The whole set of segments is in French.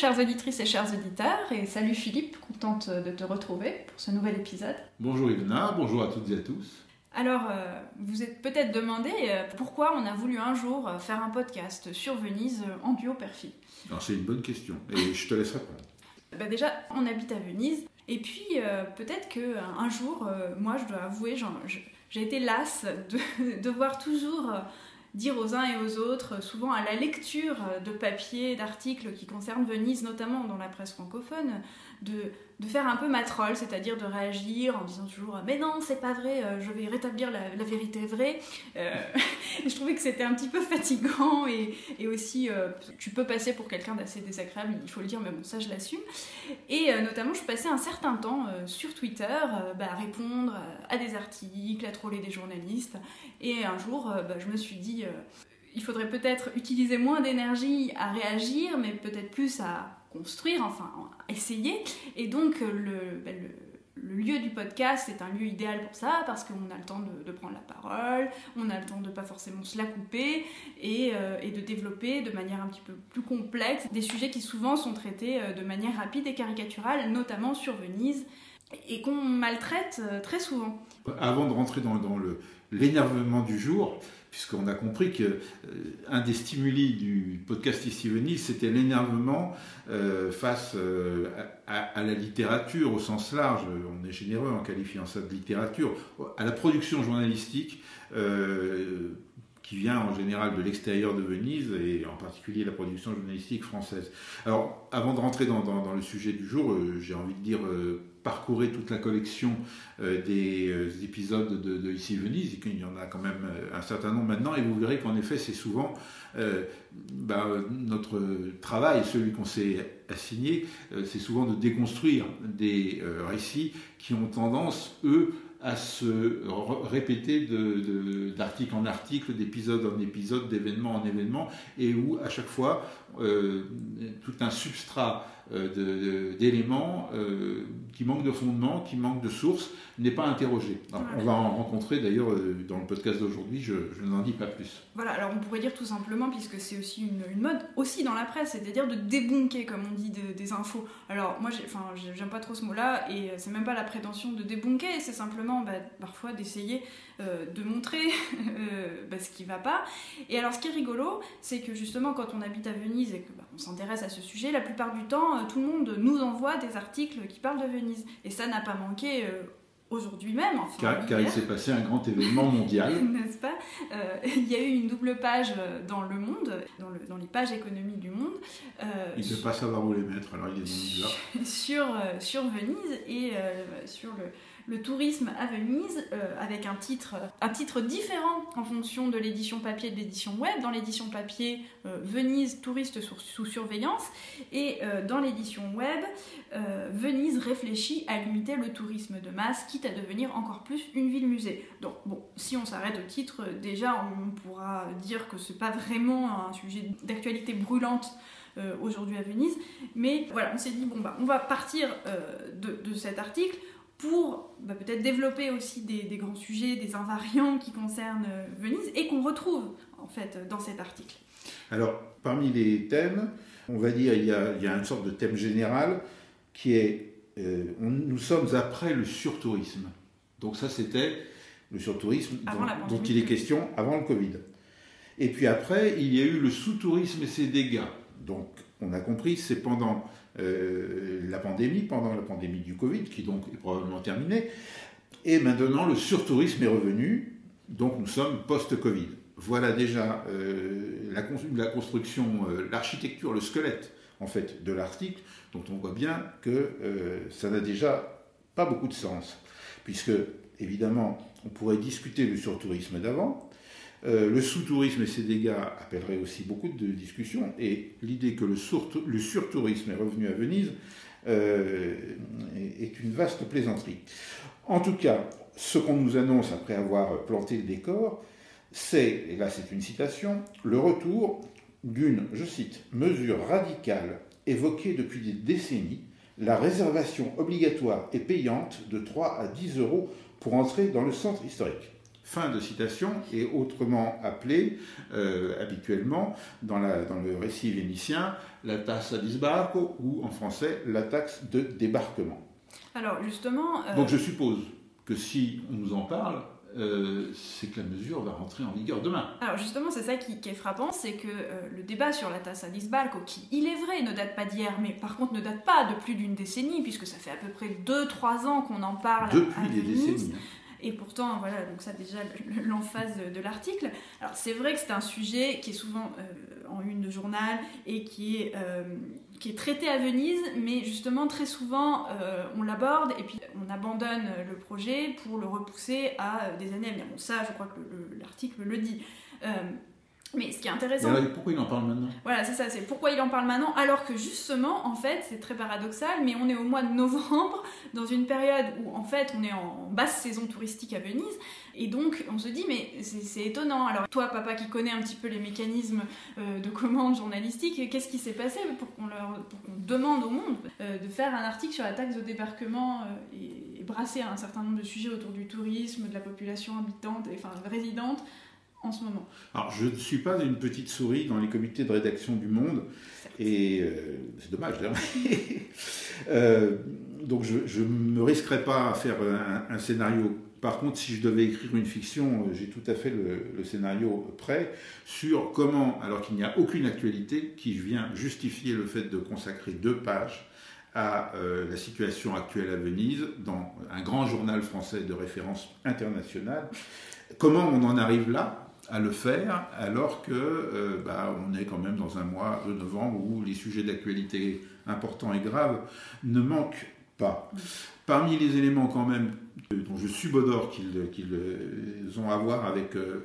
chères auditrices et chers auditeurs, et salut Philippe, contente de te retrouver pour ce nouvel épisode. bonjour Ilona, bonjour à toutes et à tous. Alors, euh, vous êtes peut-être demandé euh, pourquoi on a voulu un jour euh, faire un podcast sur Venise en duo père-fille. Alors c'est une bonne question, et je te laisse répondre. Bah déjà, on habite à Venise, et puis peut-être que euh, un jour, moi je dois avouer, j'ai été lasse de devoir toujours euh, dire aux uns et aux autres, euh, souvent à la lecture euh, de papiers, d'articles qui concernent Venise, notamment dans la presse francophone, de, faire un peu ma troll, c'est-à-dire de réagir en disant toujours Mais non, c'est pas vrai, euh, je vais rétablir la, vérité vraie. Euh, je trouvais que c'était un petit peu fatigant et, et aussi, euh, tu peux passer pour quelqu'un d'assez désagréable, il faut le dire, mais bon, ça je l'assume. Et notamment, je passais un certain temps sur Twitter bah, à répondre à des articles, à troller des journalistes. Et un jour, bah, je me suis dit, il faudrait peut-être utiliser moins d'énergie à réagir, mais peut-être plus à construire, enfin, essayer. Et donc, euh, le, bah, le- le lieu du podcast est un lieu idéal pour ça parce qu'on a le temps de, prendre la parole, on a le temps de pas forcément se la couper et, euh, et de développer de manière un petit peu plus complexe des sujets qui souvent sont traités euh, de manière rapide et caricaturale, notamment sur Venise, et qu'on maltraite très souvent. Avant de rentrer dans, dans l'énervement du jour, puisqu'on a compris que euh, un des stimuli du podcast Ici Venise, c'était l'énervement euh, face euh, à, la littérature au sens large, on est généreux en qualifiant ça de littérature, à la production journalistique. qui vient en général de l'extérieur de Venise et en particulier la production journalistique française. Alors, avant de rentrer dans, le sujet du jour, j'ai envie de dire parcourez toute la collection euh, des euh, épisodes de, Ici Venise, et qu'il y en a quand même euh, un certain nombre maintenant, et vous verrez qu'en effet, c'est souvent bah, notre travail, celui qu'on s'est assigné, c'est souvent de déconstruire des récits qui ont tendance, eux, à se répéter d'article en article, d'épisode en épisode, d'événement en événement, et où à chaque fois euh, tout un substrat euh, d'éléments euh, qui manquent de fondement, qui manquent de source, n'est pas interrogé. On va en rencontrer d'ailleurs dans le podcast d'aujourd'hui, je, je n'en dis pas plus. Voilà, alors on pourrait dire tout simplement, puisque c'est aussi une, mode, aussi dans la presse, c'est-à-dire de débunker, comme on dit, de- des infos. Alors moi, j'aime pas trop ce mot-là, et c'est même pas la prétention de débunker, c'est simplement bah, parfois d'essayer euh, de montrer euh, bah, ce qui va pas. Et alors ce qui est rigolo, c'est que justement quand on habite à Venise et que bah, on s'intéresse à ce sujet, la plupart du temps, euh, tout le monde nous envoie des articles qui parlent de Venise. Et ça n'a pas manqué aujourd'hui même, enfin Car, car il s'est passé un grand événement mondial. n'est-ce pas? Euh, Il y a eu une double page dans Le Monde, dans, le- dans les pages économiques du Monde, euh, Il ne peut pas savoir où les mettre, alors il est sur, sur Venise et euh, sur le, le tourisme à Venise, euh, avec un titre, un titre différent en fonction de l'édition papier et de l'édition web. Dans l'édition papier, euh, Venise, touriste sous, surveillance, et euh, dans l'édition web, euh, Venise réfléchit à limiter le tourisme de masse, quitte à devenir encore plus une ville-musée. Donc bon, si on s'arrête au titre, euh, déjà on pourra dire que c'est pas vraiment un sujet d'actualité brûlante euh, aujourd'hui à Venise, mais voilà, on s'est dit bon bah on va partir euh, de cet article pour bah, peut-être développer aussi des, des grands sujets, des invariants qui concernent euh, Venise et qu'on retrouve en fait dans cet article. Alors, parmi les thèmes, on va dire, il y a, il y a une sorte de thème général qui est euh, on- nous sommes après le surtourisme. Donc, ça, c'était le surtourisme dont, dont il est question avant le Covid. Et puis après, il y a eu le sous-tourisme et ses dégâts. Donc, on a compris, c'est pendant euh, la pandémie, pendant la pandémie du Covid, qui donc est probablement terminée. Et maintenant, le surtourisme est revenu, donc nous sommes post-Covid. Voilà déjà euh, la, cons- la construction, euh, l'architecture, le squelette en fait de l'article, dont on voit bien que ça n'a déjà pas beaucoup de sens, puisque évidemment on pourrait discuter du surtourisme d'avant, le sous-tourisme et ses dégâts appelleraient aussi beaucoup de discussions, et l'idée que le, surtourisme est revenu à Venise est une vaste plaisanterie. En tout cas, ce qu'on nous annonce après avoir planté le décor, c'est, et là c'est une citation, le retour d'une, je cite, mesure radicale évoquée depuis des décennies, la réservation obligatoire et payante de 3 à 10 euros pour entrer dans le centre historique. Fin de citation, et autrement appelée euh, habituellement dans, dans, le récit vénitien la tasse à disbarco ou en français la taxe de débarquement. Alors justement. Euh, Donc je suppose que si on nous en parle, euh, c'est que la mesure va rentrer en vigueur demain. Alors justement, c'est ça qui, est frappant, c'est que euh, le débat sur la tasse à Disbalco, qui, il est vrai, ne date pas d'hier, mais par contre ne date pas de plus d'une décennie, puisque ça fait à peu près 2-3 ans qu'on en parle. Depuis des décennies. Et pourtant, voilà, donc ça déjà l'emphase de, l'article. Alors c'est vrai que c'est un sujet qui est souvent euh, en une de journal et qui est, euh, qui est traité à Venise, mais justement très souvent euh, on l'aborde et puis on abandonne le projet pour le repousser à des années à venir. Bon ça, je crois que l'article le dit. Mais ce qui est intéressant. pourquoi il en parle maintenant? Voilà, c'est ça, c'est pourquoi il en parle maintenant, alors que justement, en fait, c'est très paradoxal, mais on est au mois de novembre, dans une période où, en fait, on est en basse saison touristique à Venise, et donc on se dit, mais c'est étonnant. Alors, toi, papa, qui connais un petit peu les mécanismes euh, de commande journalistique, qu'est-ce qui s'est passé pour qu'on demande au monde euh, de faire un article sur la taxe de débarquement euh, et, et, brasser un certain nombre de sujets autour du tourisme, de la population habitante, enfin résidente en ce moment Alors, je ne suis pas une petite souris dans les comités de rédaction du Monde, et euh, c'est dommage d'ailleurs. euh, donc, je ne me risquerai pas à faire un, scénario. Par contre, si je devais écrire une fiction, euh, j'ai tout à fait le, scénario prêt sur comment, alors qu'il n'y a aucune actualité qui vient justifier le fait de consacrer deux pages à euh, la situation actuelle à Venise dans un grand journal français de référence internationale. Comment on en arrive là? À le faire, alors que euh, bah, on est quand même dans un mois de novembre où les sujets d'actualité importants et graves ne manquent pas. Parmi les éléments quand même dont je subodore qu'ils ont à voir avec euh,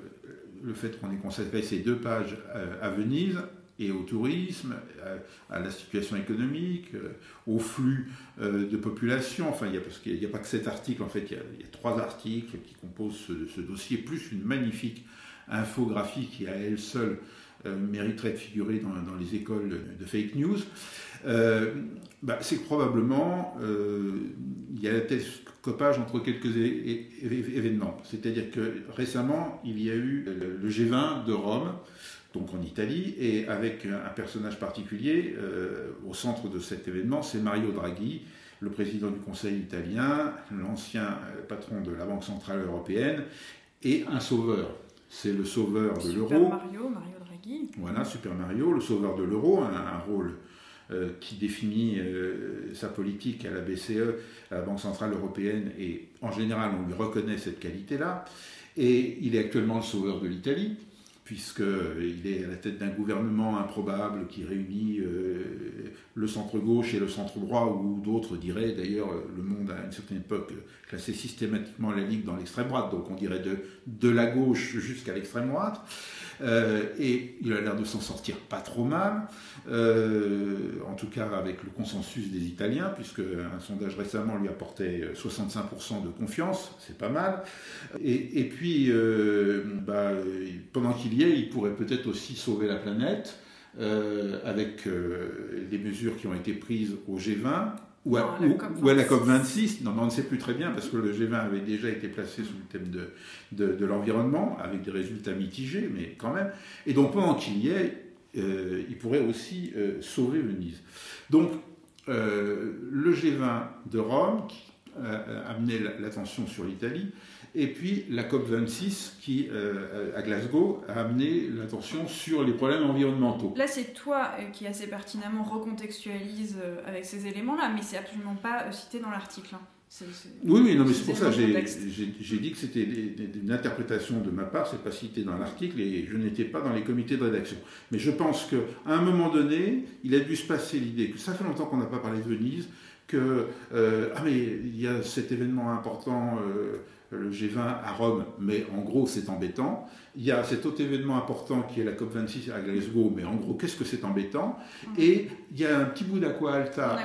le fait qu'on ait consacré ces deux pages euh, à Venise, et au tourisme, à, la situation économique, au flux de population. Enfin, il y a, n'y a pas que cet article, en fait, il y a, trois articles qui composent ce, dossier, plus une magnifique infographie qui à elle seule euh, mériterait de figurer dans, les écoles de, fake news, euh, bah, c'est que probablement euh, il y a un tel copage entre quelques événements. C'est-à-dire que récemment, il y a eu le G20 de Rome, donc en Italie, et avec un personnage particulier au centre de cet événement, c'est Mario Draghi, le président du Conseil italien, l'ancien patron de la Banque Centrale Européenne, et un sauveur c'est le sauveur de l'euro. Super Mario, Mario Draghi. Voilà, Super Mario, le sauveur de l'euro, un, rôle euh, qui définit euh, sa politique à la BCE, à la Banque Centrale Européenne, et en général on lui reconnaît cette qualité-là. Et il est actuellement le sauveur de l'Italie puisqu'il est à la tête d'un gouvernement improbable qui réunit euh, le centre-gauche et le centre-droit, ou d'autres diraient, d'ailleurs, le monde à une certaine époque classait systématiquement la Ligue dans l'extrême droite, donc on dirait de, de la gauche jusqu'à l'extrême droite. Euh, et il a l'air de s'en sortir pas trop mal, euh, en tout cas avec le consensus des Italiens, puisque un sondage récemment lui apportait 65% de confiance, c'est pas mal. Et, puis, euh, bah, pendant qu'il il pourrait peut-être aussi sauver la planète. avec les mesures qui ont été prises au G20, ou à, la COP26, non, on ne sait plus très bien parce que le G20 avait déjà été placé sous le thème de, de, l'environnement avec des résultats mitigés, mais quand même. Et donc pendant qu'il y est, euh, il pourrait aussi euh, sauver Venise. Donc euh, le G20 de Rome qui amenait l'attention sur l'Italie et puis la COP26 qui, euh, à Glasgow, a amené l'attention sur les problèmes environnementaux. Là, c'est toi euh, qui assez pertinemment recontextualise euh, avec ces éléments-là, mais c'est absolument pas cité dans l'article. Hein. Oui, oui, non, mais c'est pour ça j'ai dit que c'était une interprétation de ma part, c'est pas cité dans l'article et je n'étais pas dans les comités de rédaction. Mais je pense qu'à un moment donné, il a dû se passer l'idée que ça fait longtemps qu'on n'a pas parlé de Venise, que ah mais il y a cet événement important le G20 à Rome, mais en gros c'est embêtant. Il y a cet autre événement important qui est la COP26 à Glasgow, mais en gros qu'est-ce que c'est embêtant Et il y a un petit bout d'aqua alta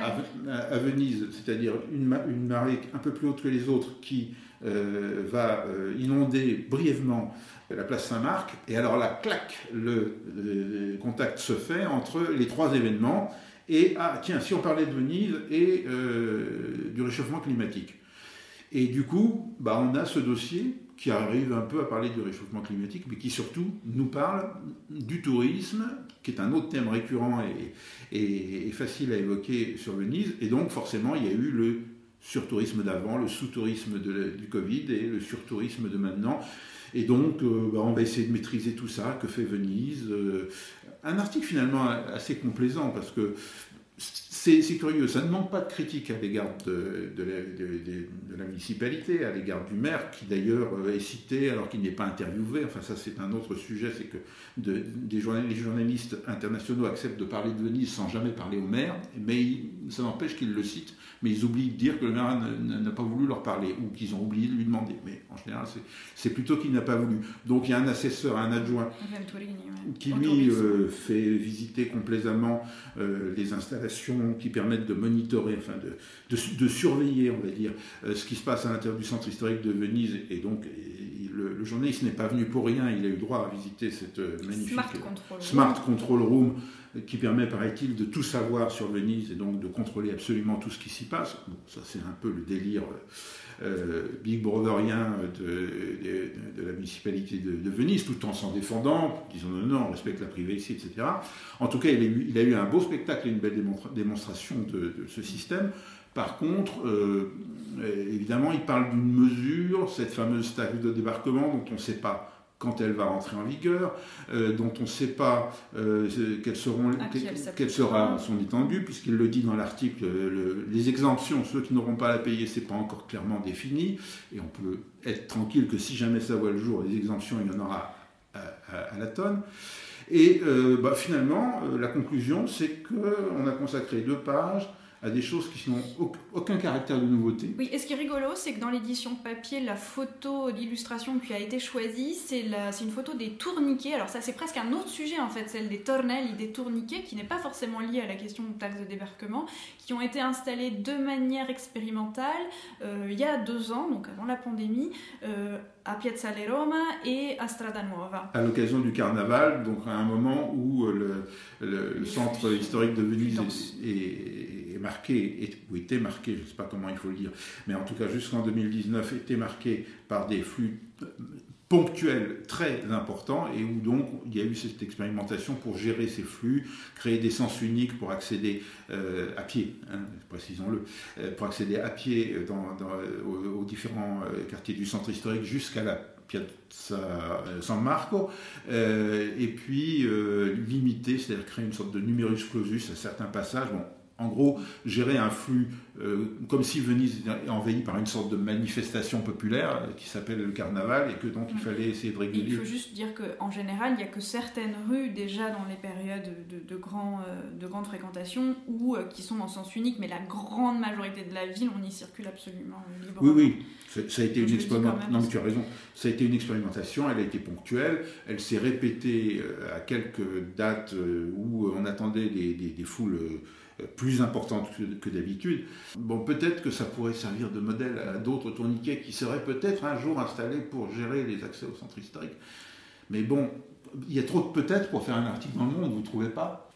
à, Venise, c'est-à-dire une, une, marée un peu plus haute que les autres qui euh, va euh, inonder brièvement la place Saint-Marc. Et alors là, clac, le, contact se fait entre les trois événements. Et ah, tiens, si on parlait de Venise et euh, du réchauffement climatique. Et du coup, bah, on a ce dossier qui arrive un peu à parler du réchauffement climatique, mais qui surtout nous parle du tourisme, qui est un autre thème récurrent et, facile à évoquer sur Venise. Et donc, forcément, il y a eu le surtourisme d'avant, le sous-tourisme du Covid et le surtourisme de maintenant. Et donc, euh, bah, on va essayer de maîtriser tout ça, que fait Venise? Euh, un article finalement assez complaisant, parce que c'est curieux, ça ne manque pas de critiques à l'égard de, la municipalité, à l'égard du maire, qui d'ailleurs euh, est cité alors qu'il n'est pas interviewé. Enfin, ça, c'est un autre sujet, c'est que des les journalistes internationaux acceptent de parler de Venise sans jamais parler au maire, mais ça n'empêche qu'ils le citent mais ils oublient de dire que le maire n'a pas voulu leur parler ou qu'ils ont oublié de lui demander. Mais en général, c'est plutôt qu'il n'a pas voulu. Donc il y a un assesseur, un adjoint, qui lui euh, fait visiter complaisamment euh, les installations qui permettent de monitorer, enfin de, de, surveiller, on va dire, euh, ce qui se passe à l'intérieur du centre historique de Venise. Et donc le, journaliste n'est pas venu pour rien, il a eu droit à visiter cette magnifique Smart Control Room qui permet, paraît-il, de tout savoir sur Venise et donc de contrôler absolument tout ce qui s'y passe. Bon, ça c'est un peu le délire euh, big brotherien de, la municipalité de, Venise, tout en s'en défendant, disant non, non, on respecte la privacité, etc. En tout cas, il a eu, il a eu un beau spectacle et une belle démonstration de, ce système. Par contre, euh, évidemment, il parle d'une mesure, cette fameuse taxe de débarquement dont on ne sait pas quand elle va rentrer en vigueur, euh, dont on ne sait pas euh, quelles seront, quelle sera son étendue, puisqu'il le dit dans l'article, les exemptions, ceux qui n'auront pas à la payer, c'est pas encore clairement défini, et on peut être tranquille que si jamais ça voit le jour, les exemptions, il y en aura à, la tonne. Et euh, bah, finalement, la conclusion, c'est qu'on a consacré deux pages à des choses qui n'ont aucun caractère de nouveauté. Oui, et ce qui est rigolo, c'est que dans l'édition papier, la photo d'illustration qui a été choisie, c'est une photo des tourniquets. Alors ça, c'est presque un autre sujet en fait, celle des tornelli, des tourniquets, qui n'est pas forcément liée à la question de taxe de débarquement, qui ont été installés de manière expérimentale euh, il y a deux ans, donc avant la pandémie, euh, à Piazzale Roma et à Strada Nuova. À l'occasion du carnaval, donc à un moment où le, le, centre historique de Venise est marqué, ou était marqué, je ne sais pas comment il faut le dire, mais en tout cas jusqu'en 2019 était marqué par des flux ponctuels très importants et où donc il y a eu cette expérimentation pour gérer ces flux, créer des sens uniques pour accéder euh, à pied, hein, précisons-le, euh, pour accéder à pied aux, différents euh, quartiers du centre historique jusqu'à la Piazza San Marco, et puis limiter, c'est-à-dire créer une sorte de numerus clausus à certains passages. En gros, gérer un flux euh, comme si Venise est envahie par une sorte de manifestation populaire euh, qui s'appelle le carnaval et que donc il fallait essayer de réguler. il faut juste dire qu'en général, il n'y a que certaines rues déjà dans les périodes de, grand, euh, de grande fréquentation ou qui sont en sens unique, mais la grande majorité de la ville, on y circule absolument librement. Oui, oui, ça a été une expérimentation. Non, tu as raison. Ça a été une expérimentation, elle a été ponctuelle, elle s'est répétée à quelques dates où on attendait des, des foules plus importante que, d'habitude. Bon, peut-être que ça pourrait servir de modèle à d'autres tourniquets qui seraient peut-être un jour installés pour gérer les accès au centre historique. Mais bon, il y a trop de peut-être pour faire un article dans le monde, vous ne trouvez pas?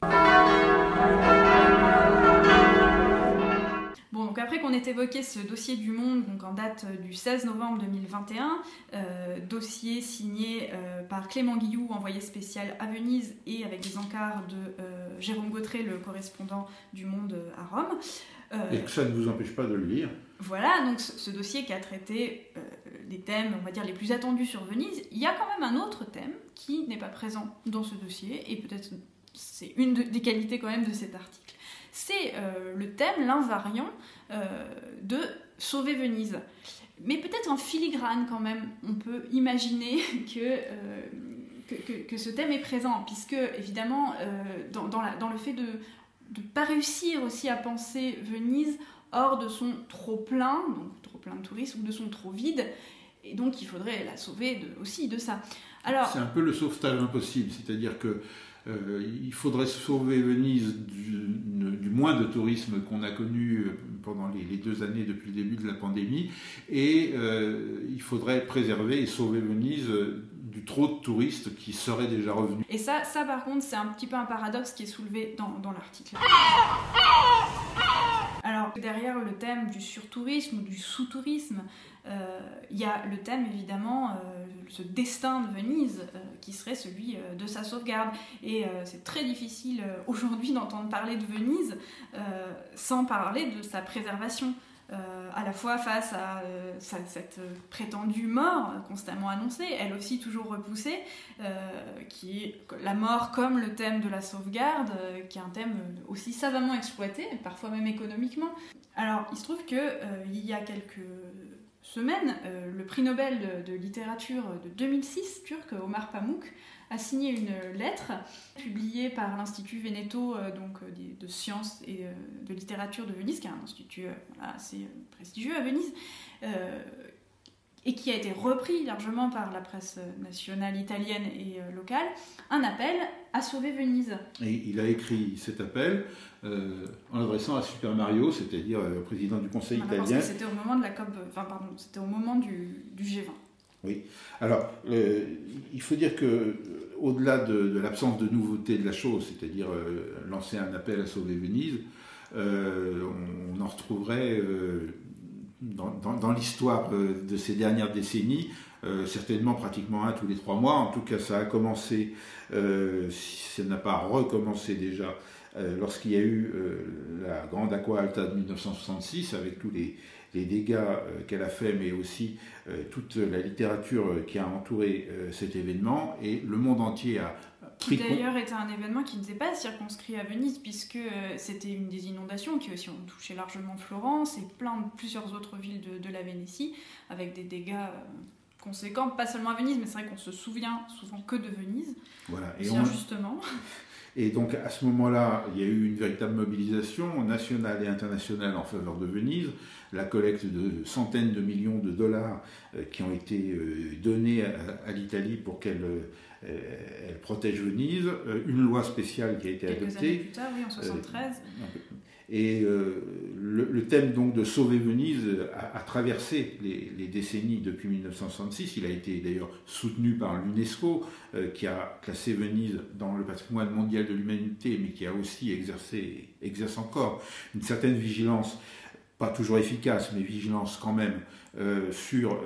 Ait évoqué ce dossier du Monde, donc en date du 16 novembre 2021, euh, dossier signé euh, par Clément Guillou, envoyé spécial à Venise, et avec des encarts de euh, Jérôme Gautret, le correspondant du Monde à Rome. et que ça ne vous empêche pas de le lire. Voilà, donc ce, dossier qui a traité des thèmes, on va dire, les plus attendus sur Venise. Il y a quand même un autre thème qui n'est pas présent dans ce dossier, et peut-être c'est une des qualités quand même de cet article c'est euh, le thème, l'invariant euh, de Sauver Venise. Mais peut-être en filigrane quand même, on peut imaginer euh, que, que, ce thème est présent, puisque évidemment, dans, dans, le fait de ne pas réussir aussi à penser Venise hors de son trop plein, donc trop plein de touristes, ou de son trop vide, Et donc il faudrait la sauver aussi de ça. C'est un peu le sauvetage impossible, c'est-à-dire que euh, il faudrait sauver Venise du, moins de tourisme qu'on a connu euh, pendant les, deux années depuis le début de la pandémie, et euh, il faudrait préserver et sauver Venise du trop de touristes qui seraient déjà revenus. Et ça, ça par contre, c'est un petit peu un paradoxe qui est soulevé dans, dans l'article. Alors, derrière le thème du surtourisme ou du sous-tourisme, il y a le thème évidemment, ce destin de Venise, qui serait celui de sa sauvegarde. Et c'est très difficile aujourd'hui d'entendre parler de Venise sans parler de sa préservation. à la fois face à cette prétendue mort constamment annoncée, elle aussi toujours repoussée, qui est la mort comme le thème de la sauvegarde, qui est un thème aussi savamment exploité, parfois même économiquement. Alors, il se trouve qu'il il y a quelques semaine, euh, le prix Nobel de, littérature de 2006, turc, Omar Pamuk, a signé une lettre publiée par l'Institut Veneto euh, donc, euh, de sciences et de littérature de Venise, qui est un institut assez prestigieux à Venise, et qui a été repris largement par la presse nationale italienne et locale, un appel à sauver Venise. Et il a écrit cet appel euh, en adressant à Super Mario, c'est-à-dire euh, le président du Conseil italien. C'était au moment de la COP, enfin pardon, c'était au moment du, G20. Oui. Alors, il faut dire que au-delà de, l'absence de nouveauté de la chose, c'est-à-dire euh, lancer un appel à sauver Venise, on, en retrouverait dans, l'histoire de ces dernières décennies, certainement pratiquement un tous les trois mois. En tout cas, ça a commencé, si ça n'a pas recommencé déjà, euh, lorsqu'il y a eu euh, la Grande Aqua Alta de 1966, avec tous les, dégâts euh, qu'elle a fait, mais aussi toute la littérature qui a entouré cet événement, et le monde entier a qui d'ailleurs était un événement qui n'était pas circonscrit à Venise, puisque c'était une des inondations qui aussi ont touché largement Florence et plein de plusieurs autres villes de, la Vénétie, avec des dégâts conséquents, pas seulement à Venise, mais c'est vrai qu'on se souvient souvent que de Venise. Voilà, et on... justement. Et donc à ce moment-là, il y a eu une véritable mobilisation nationale et internationale en faveur de Venise, la collecte de centaines de millions de dollars euh, qui ont été euh, donnés à, l'Italie pour qu'elle euh, protège Venise, une loi spéciale qui a été Quelques adoptée. Années plus tard, oui, en 73. Et euh, le, thème donc de sauver Venise a, traversé les, décennies depuis 1966. Il a été d'ailleurs soutenu par l'UNESCO, euh, qui a classé Venise dans le patrimoine mondial de l'humanité, mais qui a aussi exercé, exerce encore une certaine vigilance, pas toujours efficace, mais vigilance quand même, euh, sur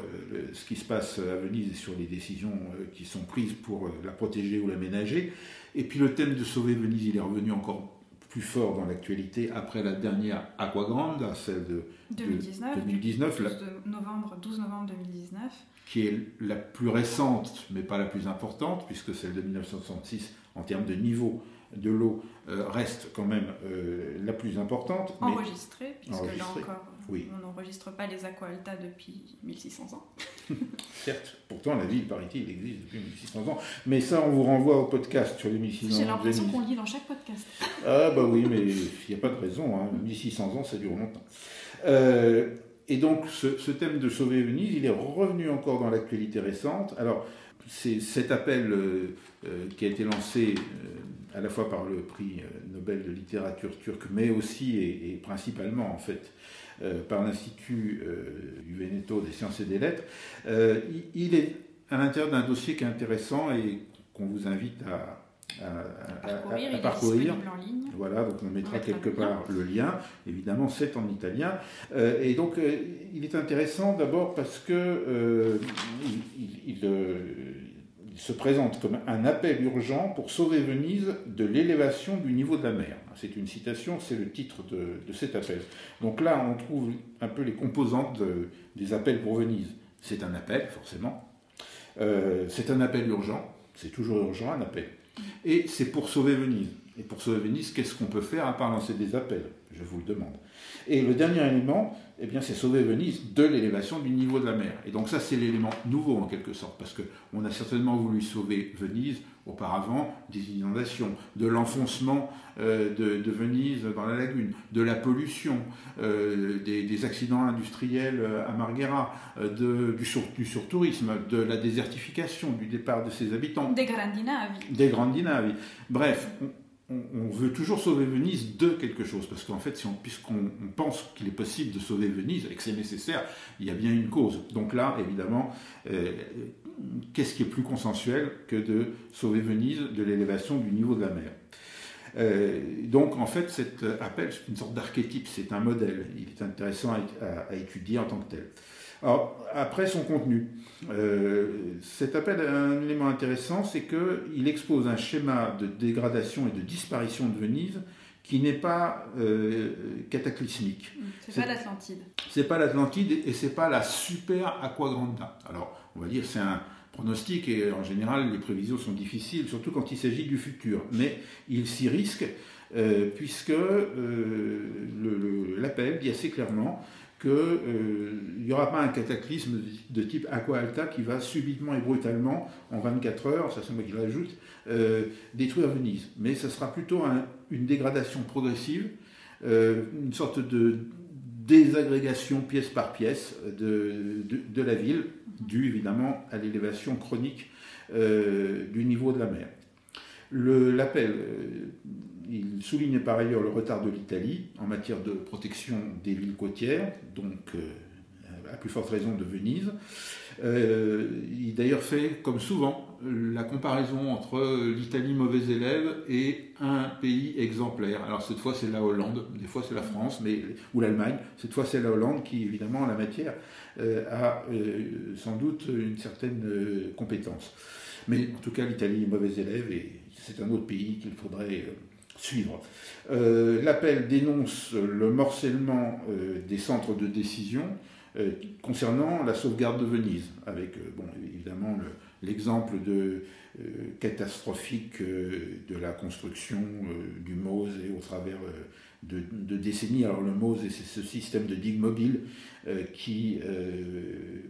ce qui se passe à Venise et sur les décisions qui sont prises pour la protéger ou l'aménager. Et puis le thème de sauver Venise, il est revenu encore plus fort dans l'actualité après la dernière Aquagrande, celle de 2019, 2019 12, novembre, 12 novembre 2019. Qui est la plus récente, mais pas la plus importante, puisque celle de 1966, en termes de niveau de l'eau, euh, reste quand même euh, la plus importante. Enregistrée, puisque là encore, on n'enregistre pas les Aqualta depuis 1600 ans. Certes, pourtant la ville, paraît-il, existe depuis 1600 ans. Mais ça, on vous renvoie au podcast sur les 1600 ans. J'ai l'impression qu'on le dit dans chaque podcast. Ah bah oui, mais il n'y a pas de raison. 1600 hein. ans, ça dure longtemps. Euh, et donc, ce, thème de sauver Venise, il est revenu encore dans l'actualité récente. Alors, c'est cet appel euh, euh, qui a été lancé à la fois par le prix Nobel de littérature turque, mais aussi et principalement, en fait, par l'Institut euh, du Veneto des sciences et des lettres, euh, il est à l'intérieur d'un dossier qui est intéressant et qu'on vous invite à, à, parcourir. en ligne. Voilà, donc on mettra quelque part le lien. Évidemment, c'est en italien. et donc, il est intéressant d'abord parce que il, se présente comme un appel urgent pour sauver Venise de l'élévation du niveau de la mer. C'est une citation, c'est le titre de, cet appel. Donc là, on trouve un peu les composantes des appels pour Venise. C'est un appel, forcément. Euh, c'est un appel urgent, c'est toujours urgent un appel. Et c'est pour sauver Venise. Et pour sauver Venise, qu'est-ce qu'on peut faire à part lancer des appels? Je vous le demande. Et le dernier élément, eh bien, c'est sauver Venise de l'élévation du niveau de la mer. Et donc ça, c'est l'élément nouveau en quelque sorte, parce qu'on a certainement voulu sauver Venise auparavant des inondations, de l'enfoncement euh, de, Venise dans la lagune, de la pollution, euh, des, accidents industriels euh, à Marghera, de, du, sur, du, surtourisme, de la désertification, du départ de ses habitants. Des grandi navi. Des grandi navi. Bref, on, veut toujours sauver Venise de quelque chose, parce qu'en fait, puisqu'on pense qu'il est possible de sauver Venise et que c'est nécessaire, il y a bien une cause. Donc là, évidemment, euh, qu'est-ce qui est plus consensuel que de sauver Venise de l'élévation du niveau de la mer? Euh, donc en fait cet appel c'est une sorte d'archétype, c'est un modèle, il est intéressant à, étudier en tant que tel. Alors, après son contenu, euh, cet appel a un élément intéressant, c'est qu'il expose un schéma de dégradation et de disparition de Venise qui n'est pas euh, cataclysmique. C'est pas l'Atlantide. C'est pas l'Atlantide et c'est pas la super Aquagranda. Alors, on va dire c'est un pronostic et en général les prévisions sont difficiles, surtout quand il s'agit du futur. Mais il s'y risque euh, puisque l'appel dit assez clairement qu'il euh, n'y aura pas un cataclysme de type Aqua Alta qui va subitement et brutalement, en 24 heures, ça c'est moi qui l'ajoute, euh, détruire Venise. Mais ce sera plutôt une dégradation progressive, euh, une sorte de désagrégation pièce par pièce de, de, la ville, due évidemment à l'élévation chronique du niveau de la mer. L'appel il souligne par ailleurs le retard de l'Italie en matière de protection des villes côtières, donc euh, à plus forte raison de Venise. Euh, il d'ailleurs fait, comme souvent, la comparaison entre l'Italie mauvais élève et un pays exemplaire. Alors cette fois c'est la Hollande, des fois c'est la France, mais, ou l'Allemagne. Cette fois c'est la Hollande qui, évidemment, en la matière, euh, a sans doute une certaine compétence. Mais en tout cas, l'Italie est élève et c'est un autre pays qu'il faudrait suivre. Euh, l'appel dénonce le morcellement euh, des centres de décision euh, concernant la sauvegarde de Venise, avec bon, évidemment l'exemple de catastrophique de la construction du Mose et au travers de, décennies. Alors le Mose, c'est ce système de digue mobile qui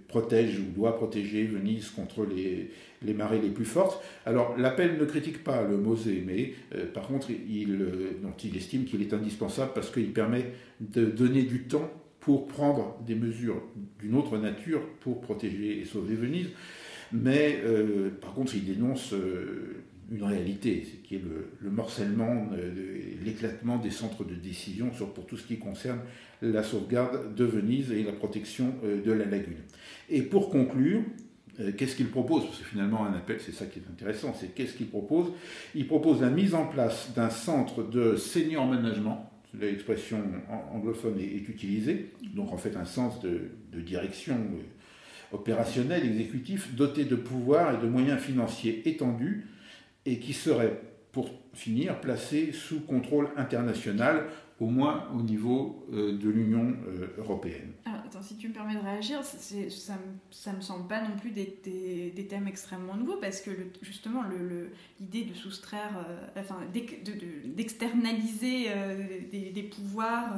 protège ou doit protéger Venise contre les, marées les plus fortes. Alors l'appel ne critique pas le Mosée, mais euh, par contre il, euh, il estime qu'il est indispensable parce qu'il permet de donner du temps pour prendre des mesures d'une autre nature pour protéger et sauver Venise. Mais euh, par contre il dénonce une réalité, qui est le, morcellement, l'éclatement des centres de décision sur, pour tout ce qui concerne la sauvegarde de Venise et la protection de la lagune. Et pour conclure, euh, qu'est-ce qu'il propose? Parce que finalement, un appel, c'est ça qui est intéressant, c'est qu'est-ce qu'il propose? Il propose la mise en place d'un centre de senior management, l'expression anglophone est, utilisée, donc en fait un sens de, direction euh, opérationnelle, exécutif, doté de pouvoirs et de moyens financiers étendus, et qui serait, pour finir, placé sous contrôle international au moins au niveau euh, de l'Union euh, européenne. Alors, attends, si tu me permets de réagir, ça ne me semble pas non plus des, des, thèmes extrêmement nouveaux, parce que justement, l'idée de soustraire, euh, enfin, d'externaliser des, des, pouvoirs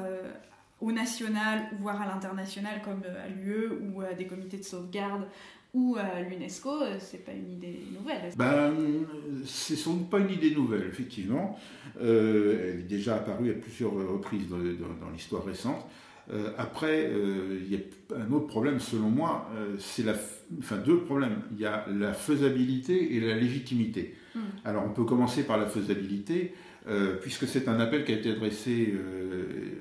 au national, voire à l'international, comme à l'UE ou à des comités de sauvegarde ou à l'UNESCO, euh, c'est pas une idée nouvelle. Ben, c'est sans doute pas une idée nouvelle, effectivement. Euh, elle est déjà apparue à plusieurs reprises dans, l'histoire récente. Euh, après, il y a un autre problème, selon moi, c'est la, enfin deux problèmes. Il y a la faisabilité et la légitimité. Hmm. Alors, on peut commencer par la faisabilité, puisque c'est un appel qui a été adressé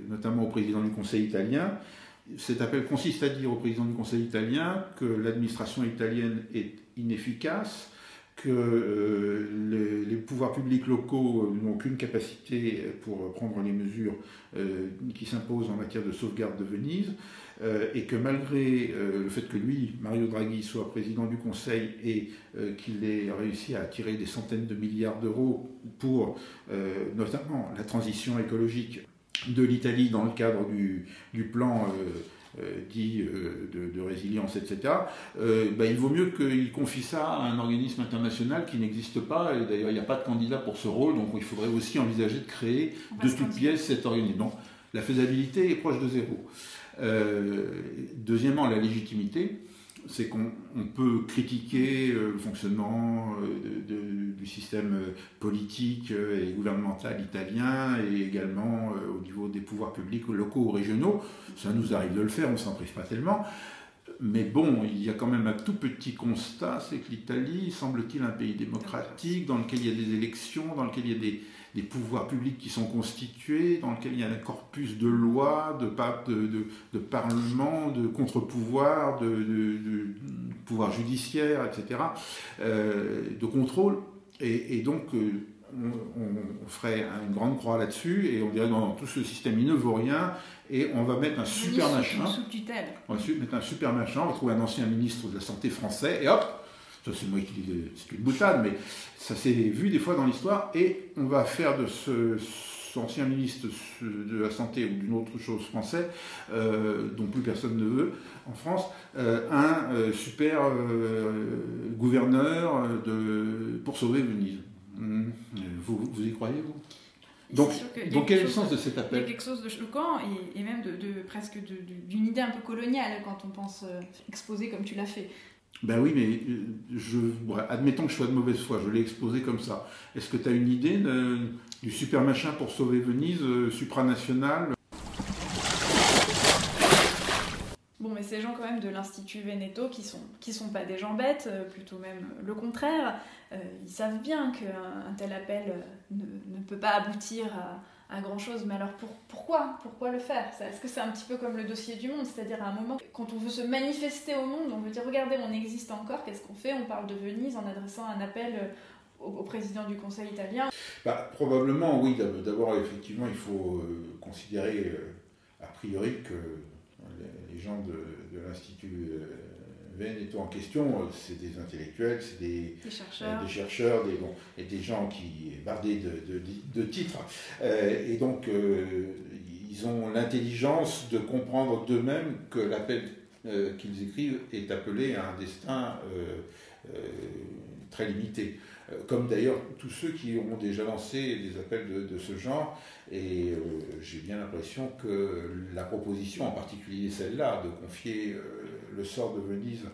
notamment au président du Conseil italien. Cet appel consiste à dire au président du Conseil italien que l'administration italienne est inefficace, que euh, les, pouvoirs publics locaux n'ont aucune capacité pour prendre les mesures euh, qui s'imposent en matière de sauvegarde de Venise, euh, et que malgré le fait que lui, Mario Draghi, soit président du Conseil et qu'il ait réussi à attirer des centaines de milliards d'euros pour notamment la transition écologique de l'Italie dans le cadre du, plan dit de, résilience, etc., bah, il vaut mieux qu'il confie ça à un organisme international qui n'existe pas, et d'ailleurs il n'y a pas de candidat pour ce rôle, donc il faudrait aussi envisager de créer de toutes pièces cet organisme. Donc la faisabilité est proche de zéro. deuxièmement, la légitimité c'est qu'on peut critiquer euh, le fonctionnement euh, du système euh, politique et gouvernemental italien et également au niveau des pouvoirs publics locaux ou régionaux. Ça nous arrive de le faire, on ne s'en prive pas tellement. Mais bon, il y a quand même un tout petit constat, c'est que l'Italie semble-t-il un pays démocratique dans lequel il y a des élections, dans lequel il y a des, des pouvoirs publics qui sont constitués, dans lequel il y a un corpus de lois, de, de, de, parlement, de contre-pouvoirs, de, de, pouvoir judiciaire, etc., euh, de contrôle. Et, donc, euh, on, ferait une grande croix là-dessus et on dirait non, tout ce système il ne vaut rien et on va mettre un super machin. On va mettre un super machin, on va trouver un ancien ministre de la Santé français et hop, ça c'est moi qui dis, c'est une boutade, mais ça s'est vu des fois dans l'histoire, et on va faire de ce, ancien ministre de la Santé ou d'une autre chose français, euh, dont plus personne ne veut en France, euh, un euh, super gouverneur de, pour sauver Venise. Hmm. Vous, vous y croyez, vous? Donc, donc quel est le sens de cet appel Il y a quelque chose de choquant et, même de, de presque d'une idée un peu coloniale quand on pense exposer comme tu l'as fait. Ben oui, mais euh, je, admettons que je sois de mauvaise foi, je l'ai exposé comme ça. Est-ce que tu as une idée du super machin pour sauver Venise, euh, supranational? Bon, mais ces gens quand même de l'Institut Veneto qui sont, qui sont pas des gens bêtes, euh, plutôt même le contraire, ils savent bien qu'un tel appel ne, ne, peut pas aboutir à, à grand chose. Mais alors pourquoi? Pourquoi le faire? Est-ce que c'est un petit peu comme le dossier du monde? C'est-à-dire à un moment, quand on veut se manifester au monde, on veut dire regardez, on existe encore, qu'est-ce qu'on fait? On parle de Venise en adressant un appel euh, au, président du Conseil italien. Bah, Probablement, oui. D'abord, effectivement, il faut euh, considérer euh, a priori que les, gens de l'Institut Veneto en question, euh, c'est des intellectuels, c'est des, chercheurs, des, et des gens qui bardés de, de, titres. Euh, et donc, euh, ils ont l'intelligence de comprendre d'eux-mêmes que l'appel qu'ils écrivent est appelé à un destin très limité. Comme d'ailleurs tous ceux qui ont déjà lancé des appels de, ce genre. Et j'ai bien l'impression que la proposition, en particulier celle-là, de confier le sort de Venise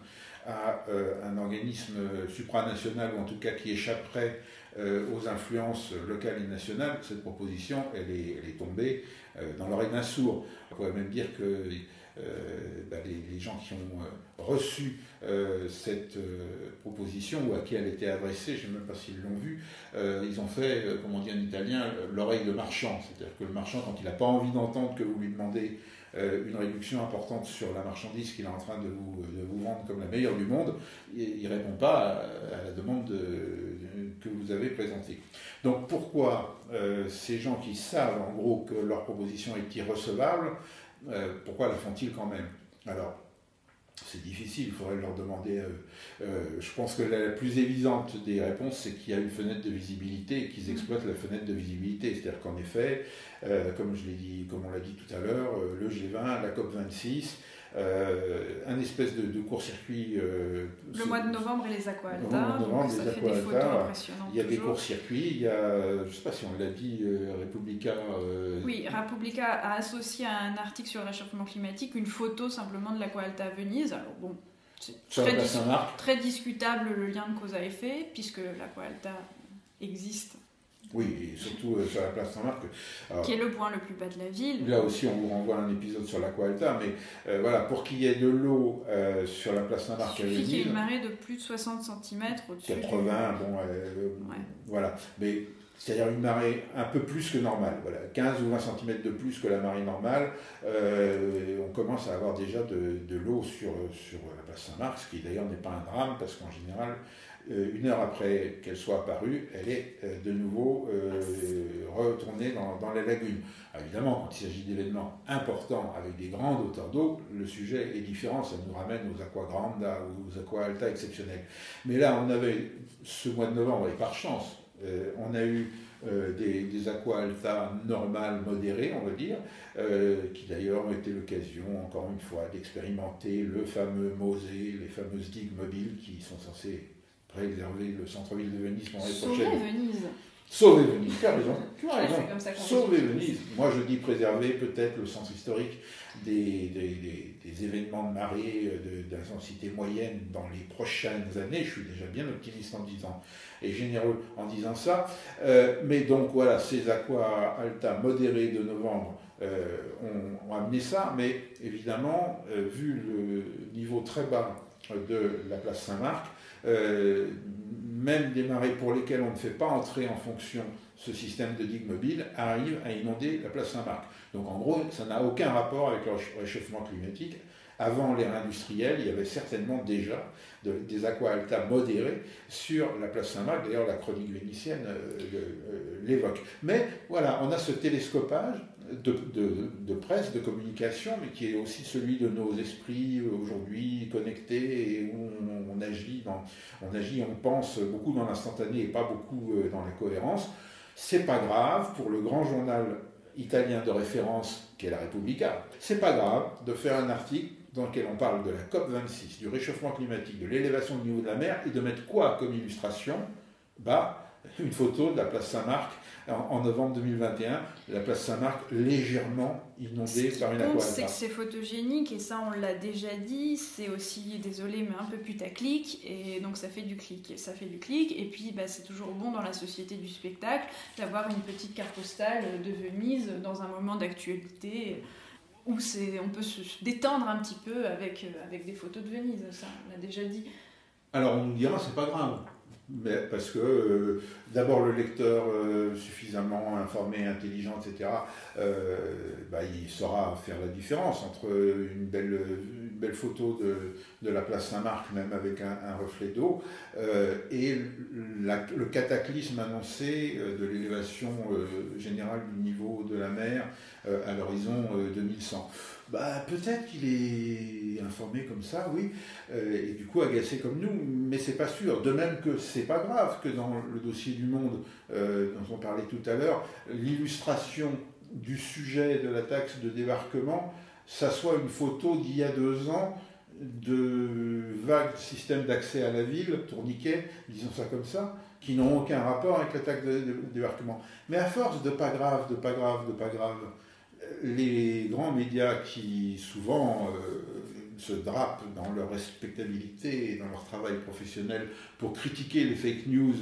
à euh, un organisme supranational, ou en tout cas qui échapperait euh, aux influences locales et nationales, cette proposition, elle est, tombée euh, dans l'oreille d'un sourd. On pourrait même dire que bah, les, gens qui ont reçu cette proposition ou à qui elle était adressée, je ne sais même pas s'ils l'ont vu, ils ont fait, comme on dit en italien, l'oreille de marchand. C'est-à-dire que le marchand, quand il n'a pas envie d'entendre que vous lui demandez euh, une réduction importante sur la marchandise qu'il est en train de vous, vendre comme la meilleure du monde, il ne répond pas à, la demande que vous avez présentée. Donc pourquoi euh, ces gens qui savent en gros que leur proposition est irrecevable, euh, pourquoi la font-ils quand même? Alors, c'est difficile, il faudrait leur demander. je pense que la plus évidente des réponses, c'est qu'il y a une fenêtre de visibilité et qu'ils exploitent la fenêtre de visibilité. C'est-à-dire qu'en effet, euh, comme je l'ai dit, comme on l'a dit tout à l'heure, euh, le G20, la COP 26, euh, un espèce de, court-circuit. le mois de novembre et les impressionnantes. Il y a des courts-circuits, il y a, je ne sais pas si on l'a dit, Republica. Oui, Republica a associé à un article sur le réchauffement climatique une photo simplement de l'Aqualta à Venise. Alors bon, c'est très, très, discutable le lien de cause à effet, puisque l'Aqualta existe oui, et surtout euh, sur la place Saint-Marc. Qui est le point le plus bas de la ville. Là aussi, on vous renvoie un épisode sur l'Aqualta, mais euh, voilà, pour qu'il y ait de l'eau euh, sur la place Saint-Marc à Il suffit qu'il y ait une marée de plus de 60 cm au-dessus. 80, bon, voilà. Mais c'est-à-dire une marée un peu plus que normale, voilà, 15 ou 20 cm de plus que la marée normale, on commence à avoir déjà de, de l'eau sur, sur la place Saint-Marc, ce qui d'ailleurs n'est pas un drame, parce qu'en général, une heure après qu'elle soit apparue, elle est euh, de nouveau euh, retournée dans, dans, la lagune. évidemment, quand il s'agit d'événements importants avec des grandes hauteurs d'eau, le sujet est différent, ça nous ramène aux aqua granda aux aqua alta exceptionnels. Mais là, on avait ce mois de novembre, et par chance, on a eu des, des aqua alta normales, modérées, on va dire, qui d'ailleurs ont été l'occasion, encore une fois, d'expérimenter le fameux Mosée, les fameuses digues mobiles qui sont censées préserver le centre-ville de Venise pendant les prochaines. Venise. Sauver Venise, tu as raison, tu as raison. Sauver Venise. Moi je dis préserver peut-être le centre historique des, des, événements de marée d'intensité moyenne dans les prochaines années. Je suis déjà bien optimiste en disant, et généreux en disant ça. Euh, mais donc voilà, ces aqua alta modérés de novembre euh, ont, amené ça, mais évidemment, euh, vu le niveau très bas de la place Saint-Marc, même des marées pour lesquelles on ne fait pas entrer en fonction ce système de digue mobile arrivent à inonder la place Saint-Marc. Donc en gros, ça n'a aucun rapport avec le réchauffement climatique. Avant l'ère industrielle, il y avait certainement déjà des aqua alta modérés sur la place Saint-Marc. D'ailleurs, la chronique vénitienne euh, euh, l'évoque. Mais voilà, on a ce télescopage de, presse, de communication, mais qui est aussi celui de nos esprits aujourd'hui connectés et où on, agit, on agit, on pense beaucoup dans l'instantané et pas beaucoup euh, dans la cohérence. C'est pas grave pour le grand journal italien de référence qui est la Repubblica. C'est pas grave de faire un article dans lequel on parle de la COP26, du réchauffement climatique, de l'élévation du niveau de la mer et de mettre quoi comme illustration? Bah, une photo de la place Saint-Marc en, novembre 2021, la place Saint-Marc légèrement inondée par une aquarelle. C'est que c'est photogénique et ça on l'a déjà dit, c'est aussi, désolé, mais un peu putaclic et donc ça fait du clic. Ça fait du clic et puis bah, c'est toujours bon dans la société du spectacle d'avoir une petite carte postale de Venise dans un moment d'actualité où on peut se détendre un petit peu avec, avec des photos de Venise, ça on l'a déjà dit. Alors on nous dira c'est pas grave parce que euh, d'abord le lecteur euh, suffisamment informé, intelligent, etc., euh, bah, il saura faire la différence entre une belle, photo de, la place Saint-Marc, même avec un reflet d'eau, et le cataclysme annoncé de l'élévation générale du niveau de la mer à l'horizon 2100 bah, peut-être qu'il est informé comme ça, oui, euh, et du coup agacé comme nous, mais c'est pas sûr. De même que c'est pas grave que dans le dossier du Monde euh, dont on parlait tout à l'heure, l'illustration du sujet de la taxe de débarquement, ça soit une photo d'il y a deux ans de vagues systèmes d'accès à la ville, tourniquets, disons ça comme ça, qui n'ont aucun rapport avec la taxe de débarquement. Mais à force de pas grave, de pas grave, de pas grave, les grands médias qui souvent euh, se drapent dans leur respectabilité et dans leur travail professionnel pour critiquer les fake news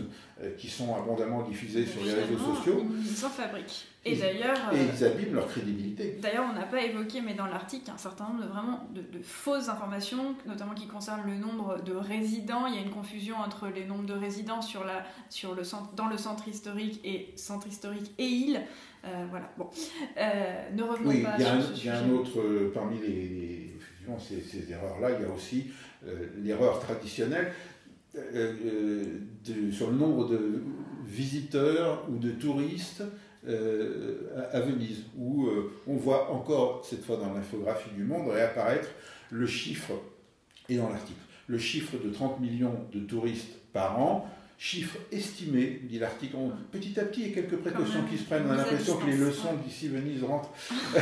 euh, qui sont abondamment diffusées sur les réseaux sociaux. Ils s'en fabriquent. Et d'ailleurs. Et ils euh, abîment leur crédibilité. D'ailleurs, on n'a pas évoqué, mais dans l'article, un certain nombre de vraiment de, fausses informations, notamment qui concernent le nombre de résidents. Il y a une confusion entre les nombres de résidents sur la, sur le centre, dans le centre historique et centre historique et île. Euh, voilà, bon. Euh, ne revenons oui, pas il y, a un, y a un autre, parmi les, ces, erreurs-là, il y a aussi l'erreur traditionnelle de, sur le nombre de visiteurs ou de touristes à, Venise, où on voit encore, cette fois dans l'infographie du Monde, réapparaître le chiffre, et dans l'article, le chiffre de 30 millions de touristes par an, Chiffre estimé, dit l'article. Petit à petit, il y a quelques précautions qui se prennent. On a l'impression que les leçons d'ici Venise rentrent.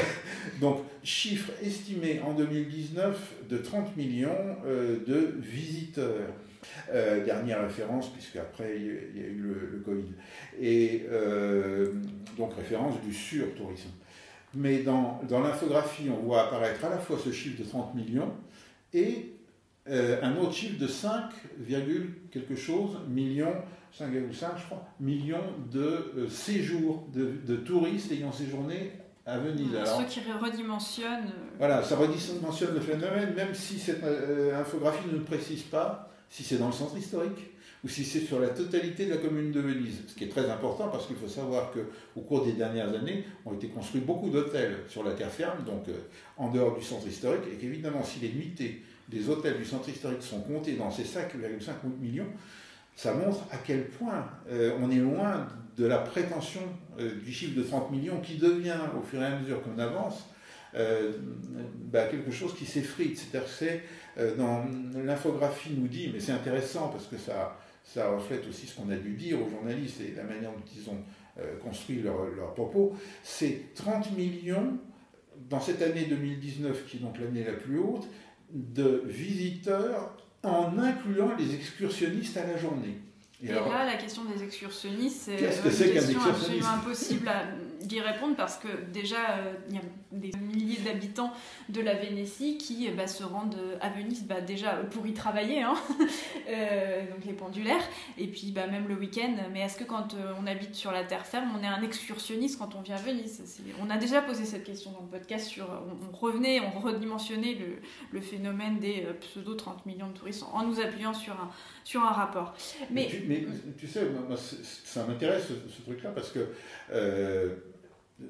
Donc, chiffre estimé en 2019 de 30 millions euh, de visiteurs. Euh, dernière référence, puisque après il y a eu le, Covid. Et euh, donc référence du sur-tourisme. Mais dans, dans l'infographie, on voit apparaître à la fois ce chiffre de 30 millions et un autre chiffre de 5, quelque chose millions, 5,5 je crois, millions de euh, séjours de, touristes ayant séjourné à Venise. Alors, Ce qui redimensionne. Euh, voilà, ça redimensionne le phénomène, même si cette infographie ne précise pas si c'est dans le centre historique ou si c'est sur la totalité de la commune de Venise. Ce qui est très important parce qu'il faut savoir qu'au cours des dernières années, ont été construits beaucoup d'hôtels sur la terre ferme, donc en dehors du centre historique, et qu'évidemment, si les nuitées des hôtels du centre historique sont comptés dans ces 5,5 millions, ça montre à quel point euh, on est loin de la prétention euh, du chiffre de 30 millions qui devient, au fur et à mesure qu'on avance, euh, bah, quelque chose qui s'effrite. C'est-à-dire que c'est, dans l'infographie nous dit, mais c'est intéressant parce que ça, reflète aussi ce qu'on a dû dire aux journalistes et la manière dont ils ont construit leur, leur propos, c'est 30 millions dans cette année 2019, qui est donc l'année la plus haute, de visiteurs en incluant les excursionnistes à la journée. Et, là, la question des excursionnistes, c'est une question absolument impossible d'y répondre parce que déjà, euh, il y a des milliers d'habitants de la Vénétie qui bah, se rendent à Venise bah, déjà pour y travailler, hein, euh, donc les pendulaires, et puis bah, même le week-end. Mais est-ce que quand euh, on habite sur la terre ferme, on est un excursionniste quand on vient à Venise? On a déjà posé cette question dans le podcast, sur, on, revenait, on redimensionnait le, le phénomène des pseudo 30 millions de touristes en nous appuyant sur un, sur un rapport. Mais, mais, tu, sais, ça m'intéresse ce, truc-là parce que euh,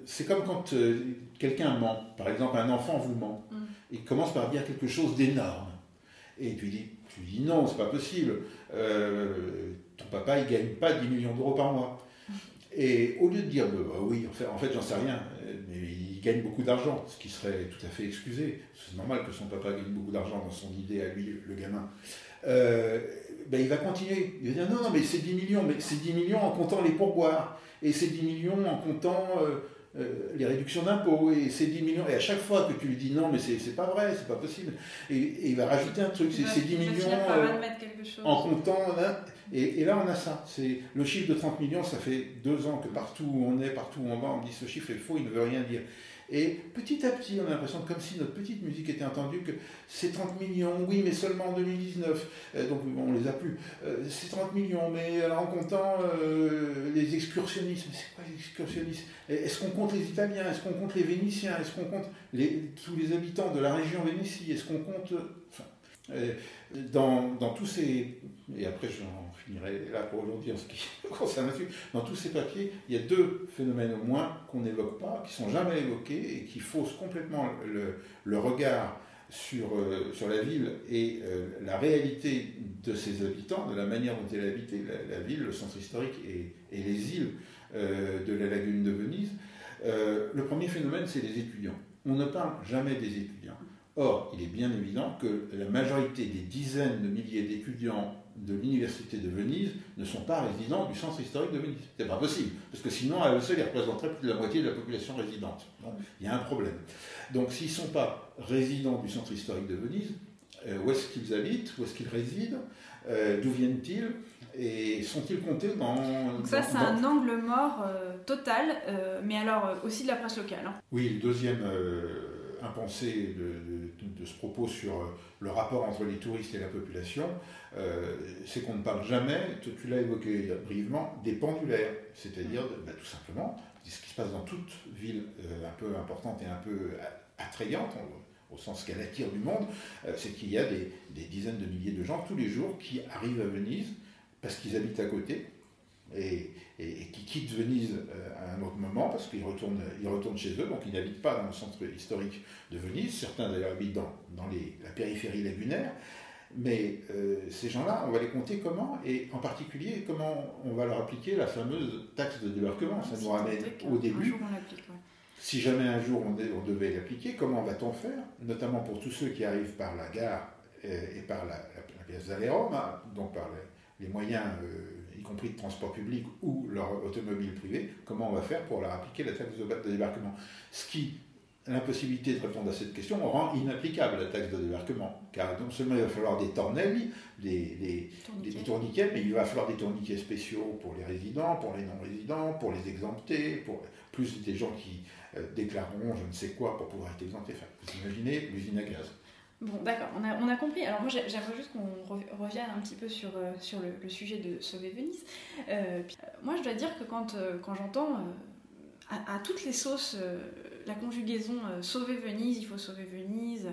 c'est comme quand euh, quelqu'un ment. Par exemple, un enfant vous ment. Mm. Il commence par dire quelque chose d'énorme. Et tu dis, tu dis non, c'est pas possible. Euh, ton papa, il gagne pas 10 millions d'euros par mois. Mm. Et au lieu de dire, bah, oui, en fait, en fait j'en sais rien, mais il gagne beaucoup d'argent, ce qui serait tout à fait excusé. C'est normal que son papa gagne beaucoup d'argent dans son idée à lui, le gamin. Ben, il va continuer. Il va dire non, non, mais c'est 10 millions, mais c'est 10 millions en comptant les pourboires, et c'est 10 millions en comptant euh, euh, les réductions d'impôts, et c'est 10 millions. Et à chaque fois que tu lui dis non, mais c'est pas vrai, c'est pas possible, et, il va rajouter un truc, c'est 10 millions euh, en comptant. et, et, là, on a ça. C'est le chiffre de 30 millions, ça fait deux ans que partout où on est, partout où on va, on dit ce chiffre est faux, il ne veut rien dire. Et petit à petit, on a l'impression, comme si notre petite musique était entendue, que c'est 30 millions, oui, mais seulement en 2019. Euh, donc on les a plus. Euh, c'est 30 millions, mais en comptant euh, les excursionnistes. Mais c'est quoi les excursionnistes Est-ce qu'on compte les Italiens? Est-ce qu'on compte les Vénitiens? Est-ce qu'on compte tous les habitants de la région Vénétie Est-ce qu'on compte... dans, dans tous ces... Et après, j'en finirai là pour aujourd'hui en ce qui concerne là-dessus. Dans tous ces papiers, il y a deux phénomènes au moins qu'on n'évoque pas, qui sont jamais évoqués et qui faussent complètement le, regard sur, euh, sur la ville et euh, la réalité de ses habitants, de la manière dont elle est habitée, la, ville, le centre historique et, et les îles euh, de la lagune de Venise. le premier phénomène, c'est les étudiants. On ne parle jamais des étudiants. Or, il est bien évident que la majorité des dizaines de milliers d'étudiants de l'université de Venise ne sont pas résidents du centre historique de Venise. C'est pas possible, parce que sinon, à eux seuls, ils représenteraient plus de la moitié de la population résidente. il y a un problème. Donc, s'ils ne sont pas résidents du centre historique de Venise, euh, où est-ce qu'ils habitent Où est-ce qu'ils résident euh, D'où viennent-ils et sont-ils comptés dans... Donc ça, c'est un angle mort euh, total, mais alors aussi de la presse locale. Hein. Oui, le deuxième impensé de, de, ce propos sur le rapport entre les touristes et la population, euh, c'est qu'on ne parle jamais, tu, l'as évoqué brièvement, des pendulaires, c'est-à-dire bah, tout simplement ce qui se passe dans toute ville euh, un peu importante et un peu attrayante, au sens qu'elle attire du monde, euh, c'est qu'il y a des, dizaines de milliers de gens tous les jours qui arrivent à Venise parce qu'ils habitent à côté et, qui quittent Venise à un autre moment parce qu'ils retournent, ils retournent chez eux, donc ils n'habitent pas dans le centre historique de Venise, certains d'ailleurs habitent dans, dans la périphérie lagunaire, mais euh, ces gens-là, on va les compter comment? Et en particulier, comment on va leur appliquer la fameuse taxe de débarquement Ça nous ramène au début. Si jamais un jour on, devait l'appliquer, comment va-t-on faire? Notamment pour tous ceux qui arrivent par la gare et, par la, la, pièce hein, donc par les, moyens, euh, y compris de transport public ou leur automobile privée, comment on va faire pour leur appliquer la taxe de débarquement? Ce qui l'impossibilité de répondre à cette question rend inapplicable la taxe de débarquement. Car non seulement il va falloir des tornelli, des, tourniquets. mais il va falloir des tourniquets spéciaux pour les résidents, pour les non-résidents, pour les exempter, pour plus des gens qui euh, déclareront je ne sais quoi pour pouvoir être exemptés. Enfin, vous imaginez l'usine à gaz. Bon, d'accord, on a, compris. Alors moi, j'aimerais juste qu'on revienne un petit peu sur, euh, le, sujet de Sauver Venise. Euh, moi, je dois dire que quand, j'entends à, toutes les sauces la conjugaison euh, sauver Venise, il faut sauver Venise,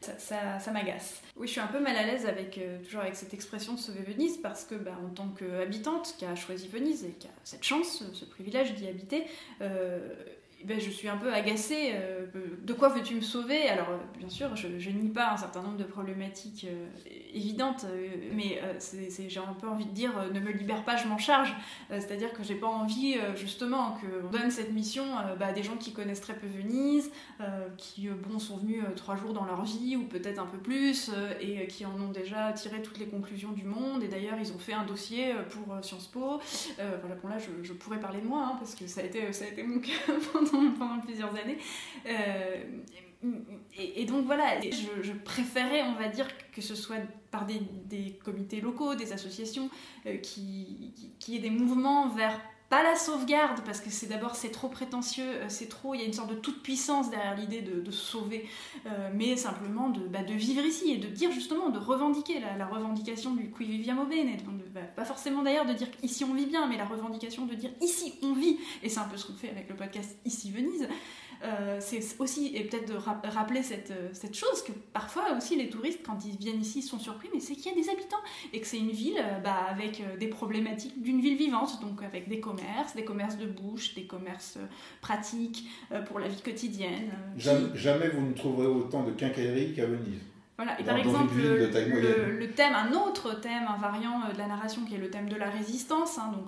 ça, m'agace. Oui, je suis un peu mal à l'aise avec, euh, toujours avec cette expression sauver Venise parce que, bah, en tant qu'habitante qui a choisi Venise et qui a cette chance, ce privilège d'y habiter, euh, ben, je suis un peu agacée. Euh, de quoi veux-tu me sauver? Alors, euh, bien sûr, je, nie pas un certain nombre de problématiques euh, évidentes, mais j'ai un peu envie de dire ne me libère pas, je m'en charge. C'est-à-dire que j'ai pas envie, justement, qu'on donne cette mission bah, à des gens qui connaissent très peu Venise, qui bon, sont venus trois jours dans leur vie, ou peut-être un peu plus, et qui en ont déjà tiré toutes les conclusions du monde. Et d'ailleurs, ils ont fait un dossier pour Sciences Po. voilà, bon, là, je, pourrais parler de moi, hein, parce que ça a été, ça a été mon cas pendant pendant, plusieurs années. Euh, et, donc voilà, je, préférais, on va dire, que ce soit par des, comités locaux, des associations, euh, qui, qui, aient des mouvements vers pas la sauvegarde parce que c'est d'abord c'est trop prétentieux, euh, c'est trop, il y a une sorte de toute puissance derrière l'idée de, sauver, mais simplement de, bah, de, vivre ici et de dire justement, de revendiquer la, revendication du qui viviamo bene, bah, pas forcément d'ailleurs de dire ici on vit bien, mais la revendication de dire ici on vit, et c'est un peu ce qu'on fait avec le podcast Ici Venise. Euh, c'est aussi, et peut-être de rappeler cette, euh, cette, chose, que parfois aussi les touristes, quand ils viennent ici, sont surpris, mais c'est qu'il y a des habitants et que c'est une ville euh, bah, avec des problématiques d'une ville vivante, donc avec des commerces, des commerces de bouche, des commerces pratiques pour la vie quotidienne. Jamais, vous ne trouverez autant de quincailleries qu'à Venise. Voilà. Et par exemple, le, thème, un autre thème, un variant de la narration qui est le thème de la résistance, hein, donc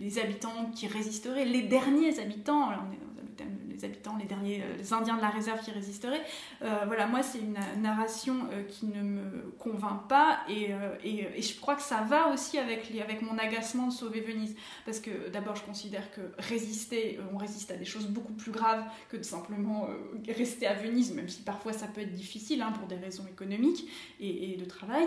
les habitants qui résisteraient, les derniers habitants, on est les habitants, les derniers, euh, les Indiens de la réserve qui résisteraient. Euh, voilà, moi, c'est une narration euh, qui ne me convainc pas et, et, je crois que ça va aussi avec, les, avec mon agacement de sauver Venise. Parce que d'abord, je considère que résister, on résiste à des choses beaucoup plus graves que de simplement rester à Venise, même si parfois ça peut être difficile hein, pour des raisons économiques et, de travail.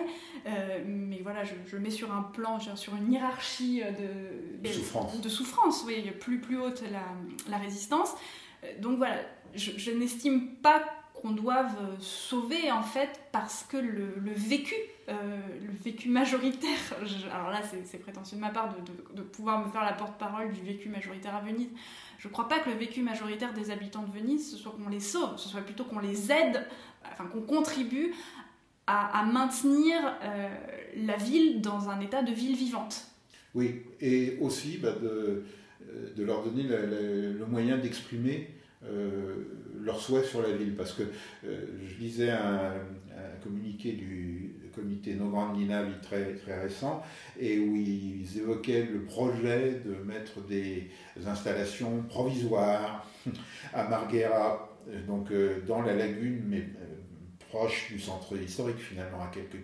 mais voilà, je, mets sur un plan, sur une hiérarchie de, de, souffrance. De souffrance, oui, plus, plus haute la, la résistance. Euh, donc voilà, je, n'estime pas qu'on doive sauver en fait parce que le, vécu, euh, le vécu majoritaire, alors là c'est prétentieux de ma part de, pouvoir me faire la porte-parole du vécu majoritaire à Venise, je crois pas que le vécu majoritaire des habitants de Venise, ce soit qu'on les sauve, ce soit plutôt qu'on les aide, enfin qu'on contribue à, maintenir euh, la ville dans un état de ville vivante. Oui, et aussi bah, de euh, de leur donner le, moyen d'exprimer euh, leurs souhaits sur la ville. Parce que euh, je lisais un, communiqué du comité No Grande Ninavi très, très récent, et où ils évoquaient le projet de mettre des installations provisoires à Marghera, donc dans la lagune, mais proche du centre historique finalement, à quelques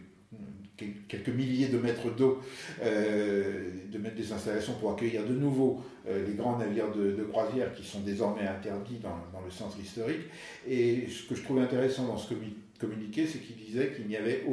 quelques milliers de mètres d'eau, euh, de mettre des installations pour accueillir de nouveau euh, les grands navires de, croisière qui sont désormais interdits dans, le centre historique. Et ce que je trouvais intéressant dans ce communiqué, c'est qu'il disait qu'il n'y avait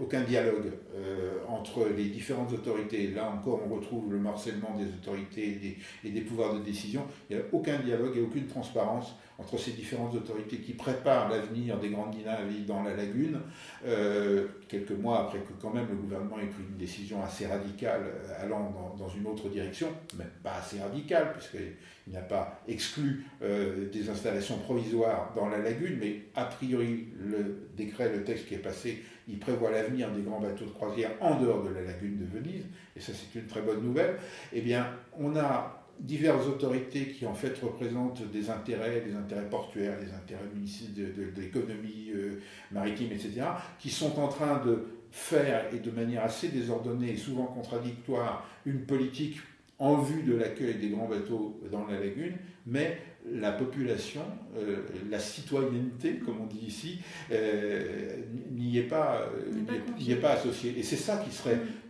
aucun dialogue euh, entre les différentes autorités. Là encore, on retrouve le morcellement des autorités et des, et des pouvoirs de décision. Il n'y a aucun dialogue et aucune transparence entre ces différentes autorités qui préparent l'avenir des grandes dynamiques dans la lagune, euh, quelques mois après que quand même le gouvernement ait pris une décision assez radicale euh, allant dans, une autre direction, mais pas assez radicale, puisqu'il n'a pas exclu euh, des installations provisoires dans la lagune, mais a priori le décret, le texte qui est passé, il prévoit l'avenir des grands bateaux de croisière en dehors de la lagune de Venise, et ça c'est une très bonne nouvelle. Eh bien, on a diverses autorités qui en fait représentent des intérêts, des intérêts portuaires, des intérêts de, de, l'économie euh, maritime, etc., qui sont en train de faire, et de manière assez désordonnée et souvent contradictoire, une politique en vue de l'accueil des grands bateaux dans la lagune, mais la population, euh, la citoyenneté, comme on dit ici, euh, n'y est pas, est pas associée. Et c'est ça qui serait mm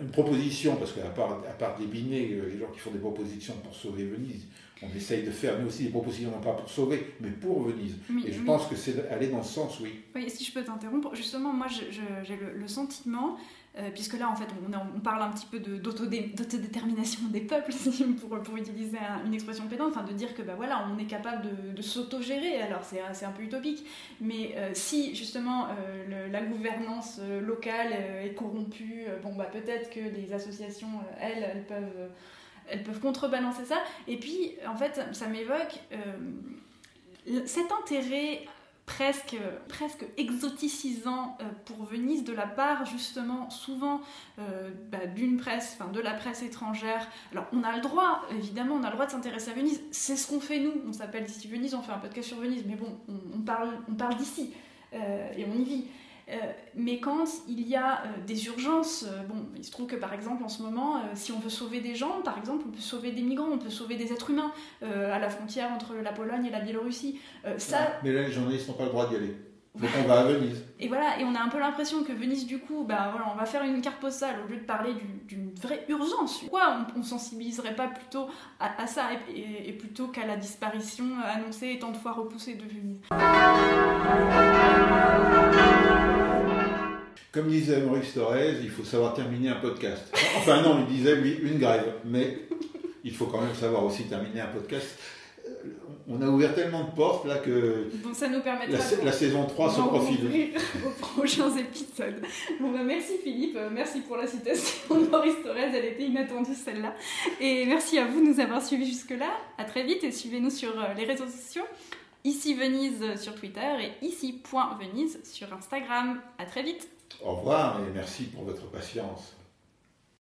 une proposition, parce qu'à part, à part débiner euh, les gens qui font des propositions pour sauver Venise, on essaye de faire nous aussi des propositions non pas pour sauver, mais pour Venise. et je pense que c'est aller dans ce sens, oui. Oui, si je peux t'interrompre, justement, moi j'ai le, sentiment euh, puisque là, en fait, on, parle un petit peu d'autodétermination des peuples, pour, pour utiliser une expression pédante, enfin, de dire que bah, voilà, on est capable de, s'autogérer, alors c'est un peu utopique, mais euh, si justement euh, la gouvernance locale est corrompue, bon, bah, peut-être que les associations, elles, elles peuvent, elles peuvent contrebalancer ça, et puis, en fait, ça m'évoque cet intérêt presque, presque exoticisant euh, pour Venise de la part justement souvent euh, bah, d'une presse, enfin de la presse étrangère. Alors on a le droit, évidemment, on a le droit de s'intéresser à Venise. C'est ce qu'on fait nous. On s'appelle d'ici Venise, on fait un podcast sur Venise, mais bon, on, parle, on parle d'ici et on y vit. Euh, mais quand il y a euh, des urgences, euh, bon, il se trouve que par exemple en ce moment, si on veut sauver des gens, par exemple, on peut sauver des migrants, on peut sauver des êtres humains à la frontière entre la Pologne et la Biélorussie. Mais là, les journalistes n'ont pas le droit d'y aller. Donc on va à Venise. Et voilà, et on a un peu l'impression que Venise, du coup, bah voilà, on va faire une carte postale au lieu de parler d'une vraie urgence. Pourquoi on, ne sensibiliserait pas plutôt à, ça et, plutôt qu'à la disparition annoncée et tant de fois repoussée de Venise? Comme disait Maurice Thorez, il faut savoir terminer un podcast. Enfin non, il disait lui une grève, mais il faut quand même savoir aussi terminer un podcast. Euh, on a ouvert tellement de portes là que Donc ça nous permettra la, la saison 3 se profile. aux prochains épisodes. Bon bah merci Philippe, euh, merci pour la citation de Maurice Thorez, elle était inattendue celle-là. Et merci à vous de nous avoir suivis jusque-là. À très vite et suivez-nous sur euh, les réseaux sociaux. Ici Venise sur Twitter et ici.venise sur Instagram. À très vite. Au revoir et merci pour votre patience.